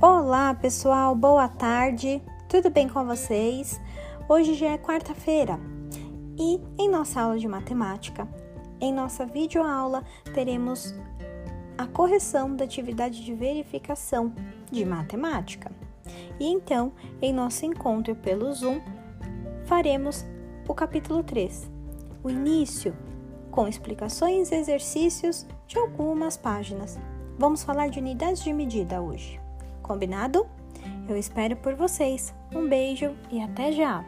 Olá, pessoal, boa tarde. Tudo bem com vocês? Hoje já é quarta-feira e em nossa aula de matemática, em nossa videoaula, teremos a correção da atividade de verificação de matemática. E então, em nosso encontro pelo Zoom, faremos o capítulo 3, o início, com explicações e exercícios de algumas páginas. Vamos falar de unidades de medida hoje. Combinado? Eu espero por vocês. Um beijo e até já!